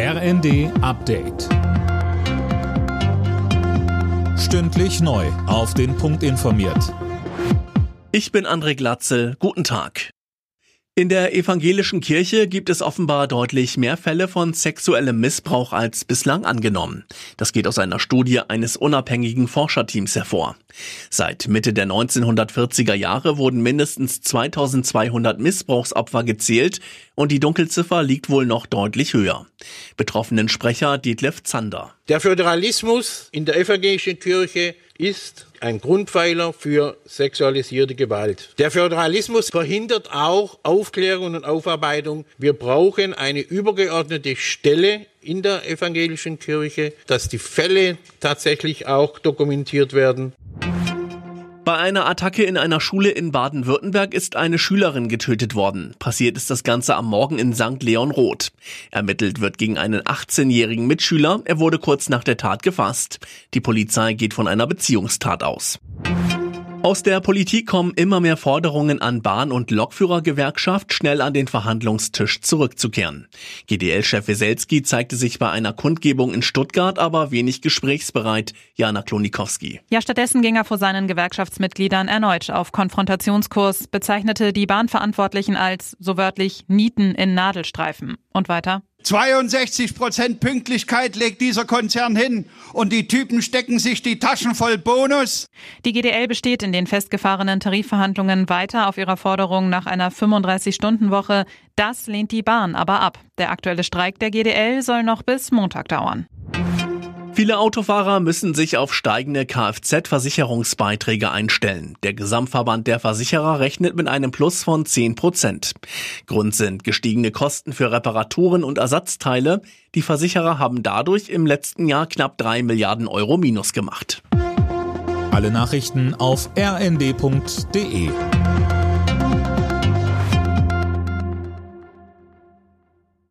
RND Update. Stündlich neu. Auf den Punkt informiert. Ich bin André Glatzel. Guten Tag. In der evangelischen Kirche gibt es offenbar deutlich mehr Fälle von sexuellem Missbrauch als bislang angenommen. Das geht aus einer Studie eines unabhängigen Forscherteams hervor. Seit Mitte der 1940er Jahre wurden mindestens 2200 Missbrauchsopfer gezählt und die Dunkelziffer liegt wohl noch deutlich höher. Betroffenen Sprecher Dietlef Zander. Der Föderalismus in der evangelischen Kirche ist ein Grundpfeiler für sexualisierte Gewalt. Der Föderalismus verhindert auch Aufklärung und Aufarbeitung. Wir brauchen eine übergeordnete Stelle in der evangelischen Kirche, dass die Fälle tatsächlich auch dokumentiert werden. Bei einer Attacke in einer Schule in Baden-Württemberg ist eine Schülerin getötet worden. Passiert ist das Ganze am Morgen in St. Leon Roth. Ermittelt wird gegen einen 18-jährigen Mitschüler. Er wurde kurz nach der Tat gefasst. Die Polizei geht von einer Beziehungstat aus. Aus der Politik kommen immer mehr Forderungen an Bahn- und Lokführergewerkschaft, schnell an den Verhandlungstisch zurückzukehren. GDL-Chef Weselski zeigte sich bei einer Kundgebung in Stuttgart aber wenig gesprächsbereit. Jana Klonikowski. Ja, stattdessen ging er vor seinen Gewerkschaftsmitgliedern erneut auf Konfrontationskurs, bezeichnete die Bahnverantwortlichen als, so wörtlich, Nieten in Nadelstreifen. Und weiter? 62 Prozent Pünktlichkeit legt dieser Konzern hin und die Typen stecken sich die Taschen voll Bonus. Die GDL besteht in den festgefahrenen Tarifverhandlungen weiter auf ihrer Forderung nach einer 35-Stunden-Woche. Das lehnt die Bahn aber ab. Der aktuelle Streik der GDL soll noch bis Montag dauern. Viele Autofahrer müssen sich auf steigende Kfz-Versicherungsbeiträge einstellen. Der Gesamtverband der Versicherer rechnet mit einem Plus von 10 Prozent. Grund sind gestiegene Kosten für Reparaturen und Ersatzteile. Die Versicherer haben dadurch im letzten Jahr knapp 3 Milliarden Euro Minus gemacht. Alle Nachrichten auf rnd.de